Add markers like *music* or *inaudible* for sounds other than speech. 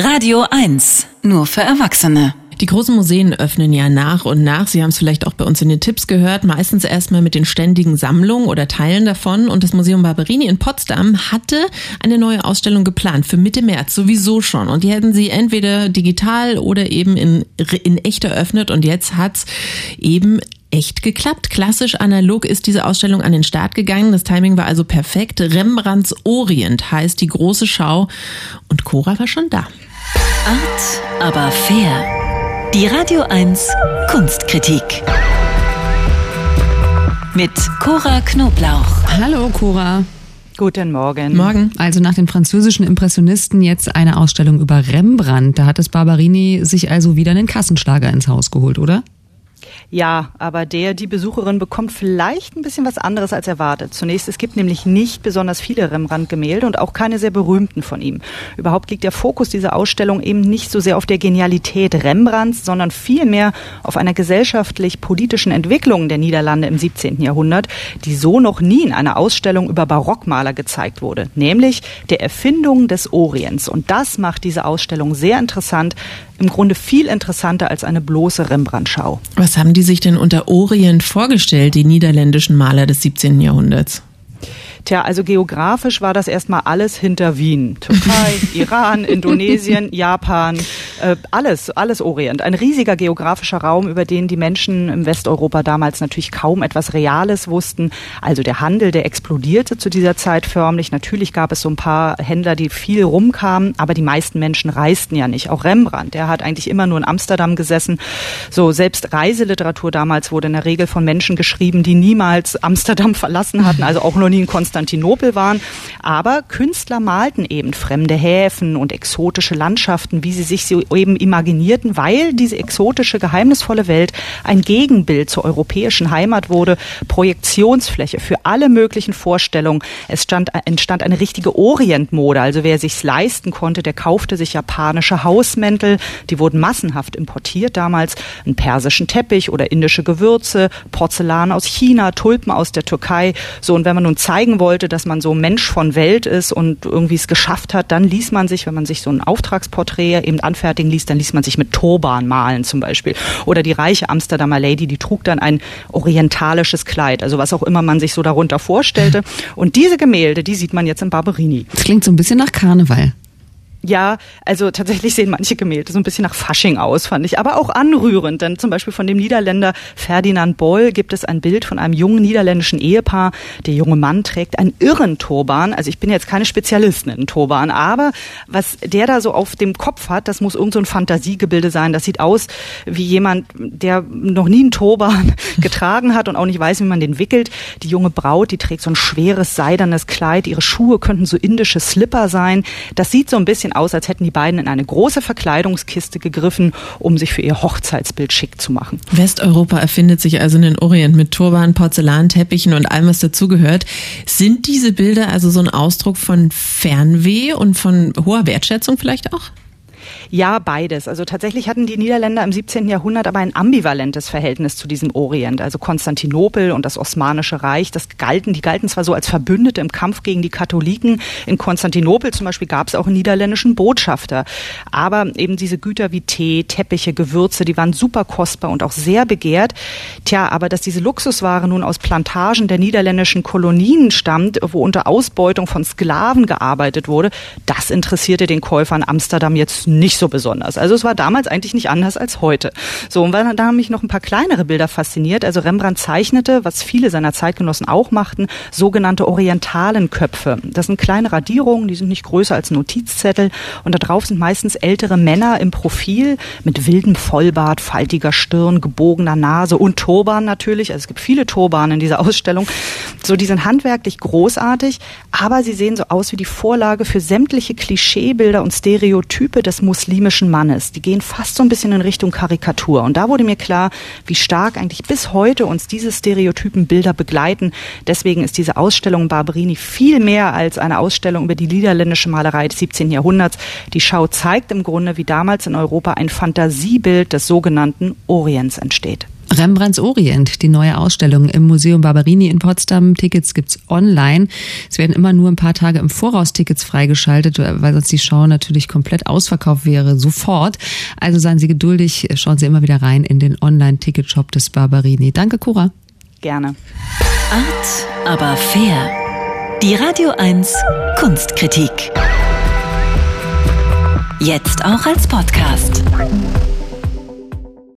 Radio 1, nur für Erwachsene. Die großen Museen öffnen ja nach und nach. Sie haben es vielleicht auch bei uns in den Tipps gehört. Meistens erstmal mit den ständigen Sammlungen oder Teilen davon. Und das Museum Barberini in Potsdam hatte eine neue Ausstellung geplant für Mitte März sowieso schon. Und die hätten sie entweder digital oder eben in, in echt eröffnet. Und jetzt hat's eben echt geklappt. Klassisch analog ist diese Ausstellung an den Start gegangen. Das Timing war also perfekt. Rembrandts Orient heißt die große Schau. Und Cora war schon da. Art, aber fair. Die Radio 1 Kunstkritik. Mit Cora Knoblauch. Hallo Cora. Guten Morgen. Morgen. Also nach den französischen Impressionisten jetzt eine Ausstellung über Rembrandt. Da hat es Barberini sich also wieder einen Kassenschlager ins Haus geholt, oder? Ja, aber der, die Besucherin bekommt vielleicht ein bisschen was anderes als erwartet. Zunächst, es gibt nämlich nicht besonders viele Rembrandt-Gemälde und auch keine sehr berühmten von ihm. Überhaupt liegt der Fokus dieser Ausstellung eben nicht so sehr auf der Genialität Rembrandts, sondern vielmehr auf einer gesellschaftlich-politischen Entwicklung der Niederlande im 17. Jahrhundert, die so noch nie in einer Ausstellung über Barockmaler gezeigt wurde, nämlich der Erfindung des Orients. Und das macht diese Ausstellung sehr interessant, im Grunde viel interessanter als eine bloße Rembrandt-Schau. Was haben die sich denn unter Orient vorgestellt, die niederländischen Maler des 17. Jahrhunderts? Tja, also geografisch war das erstmal alles hinter Wien. Türkei, *laughs* Iran, Indonesien, Japan, äh, alles, alles Orient. Ein riesiger geografischer Raum, über den die Menschen im Westeuropa damals natürlich kaum etwas Reales wussten. Also der Handel, der explodierte zu dieser Zeit förmlich. Natürlich gab es so ein paar Händler, die viel rumkamen, aber die meisten Menschen reisten ja nicht. Auch Rembrandt, der hat eigentlich immer nur in Amsterdam gesessen. So, selbst Reiseliteratur damals wurde in der Regel von Menschen geschrieben, die niemals Amsterdam *laughs* verlassen hatten, also auch noch nie in Konstantinopel waren. Aber Künstler malten eben fremde Häfen und exotische Landschaften, wie sie sich so eben imaginierten, weil diese exotische, geheimnisvolle Welt ein Gegenbild zur europäischen Heimat wurde, Projektionsfläche für alle möglichen Vorstellungen. Es stand, entstand eine richtige Orientmode, also wer sich's leisten konnte, der kaufte sich japanische Hausmäntel, die wurden massenhaft importiert damals, einen persischen Teppich oder indische Gewürze, Porzellan aus China, Tulpen aus der Türkei. So, und wenn man nun zeigen wollte, dass man so Mensch von Welt ist und irgendwie es geschafft hat, dann ließ man sich, wenn man sich so ein Auftragsporträt eben anfertigen ließ, dann ließ man sich mit Turban malen zum Beispiel. Oder die reiche Amsterdamer Lady, die trug dann ein orientalisches Kleid, also was auch immer man sich so darunter vorstellte. Und diese Gemälde, die sieht man jetzt in Barberini. Das klingt so ein bisschen nach Karneval. Ja, also tatsächlich sehen manche Gemälde so ein bisschen nach Fasching aus, fand ich, aber auch anrührend. Denn zum Beispiel von dem Niederländer Ferdinand Boll gibt es ein Bild von einem jungen niederländischen Ehepaar. Der junge Mann trägt einen irren Turban. Also ich bin jetzt keine Spezialistin in Turban, aber was der da so auf dem Kopf hat, das muss irgend so ein Fantasiegebilde sein. Das sieht aus wie jemand, der noch nie einen Turban *laughs* getragen hat und auch nicht weiß, wie man den wickelt. Die junge Braut, die trägt so ein schweres seidernes Kleid. Ihre Schuhe könnten so indische Slipper sein. Das sieht so ein bisschen bisschen aus, als hätten die beiden in eine große Verkleidungskiste gegriffen, um sich für ihr Hochzeitsbild schick zu machen. Westeuropa erfindet sich also in den Orient mit Turban, Porzellanteppichen und allem, was dazugehört. Sind diese Bilder also so ein Ausdruck von Fernweh und von hoher Wertschätzung vielleicht auch? Ja, beides. Also tatsächlich hatten die Niederländer im 17. Jahrhundert aber ein ambivalentes Verhältnis zu diesem Orient. Also Konstantinopel und das Osmanische Reich, das galten, die galten zwar so als Verbündete im Kampf gegen die Katholiken. In Konstantinopel zum Beispiel gab es auch einen niederländischen Botschafter. Aber eben diese Güter wie Tee, Teppiche, Gewürze, die waren super kostbar und auch sehr begehrt. Tja, aber dass diese Luxusware nun aus Plantagen der niederländischen Kolonien stammt, wo unter Ausbeutung von Sklaven gearbeitet wurde, das interessierte den Käufer in Amsterdam jetzt nicht so besonders. Also es war damals eigentlich nicht anders als heute. So, und da haben mich noch ein paar kleinere Bilder fasziniert. Also Rembrandt zeichnete, was viele seiner Zeitgenossen auch machten, sogenannte Orientalenköpfe. Das sind kleine Radierungen, die sind nicht größer als Notizzettel und da drauf sind meistens ältere Männer im Profil mit wildem Vollbart, faltiger Stirn, gebogener Nase und Turban natürlich. Also es gibt viele Turban in dieser Ausstellung. So, die sind handwerklich großartig, aber sie sehen so aus wie die Vorlage für sämtliche Klischeebilder und Stereotype des muslimischen Mannes. Die gehen fast so ein bisschen in Richtung Karikatur. Und da wurde mir klar, wie stark eigentlich bis heute uns diese stereotypen Bilder begleiten. Deswegen ist diese Ausstellung Barberini viel mehr als eine Ausstellung über die niederländische Malerei des 17. Jahrhunderts. Die Schau zeigt im Grunde, wie damals in Europa ein Fantasiebild des sogenannten Orients entsteht. Rembrandts Orient, die neue Ausstellung im Museum Barberini in Potsdam. Tickets gibt's online. Es werden immer nur ein paar Tage im Voraus Tickets freigeschaltet, weil sonst die Show natürlich komplett ausverkauft wäre, sofort. Also seien Sie geduldig, schauen Sie immer wieder rein in den Online-Ticketshop des Barberini. Danke, Cora. Gerne. Art, aber fair. Die Radio 1 Kunstkritik. Jetzt auch als Podcast.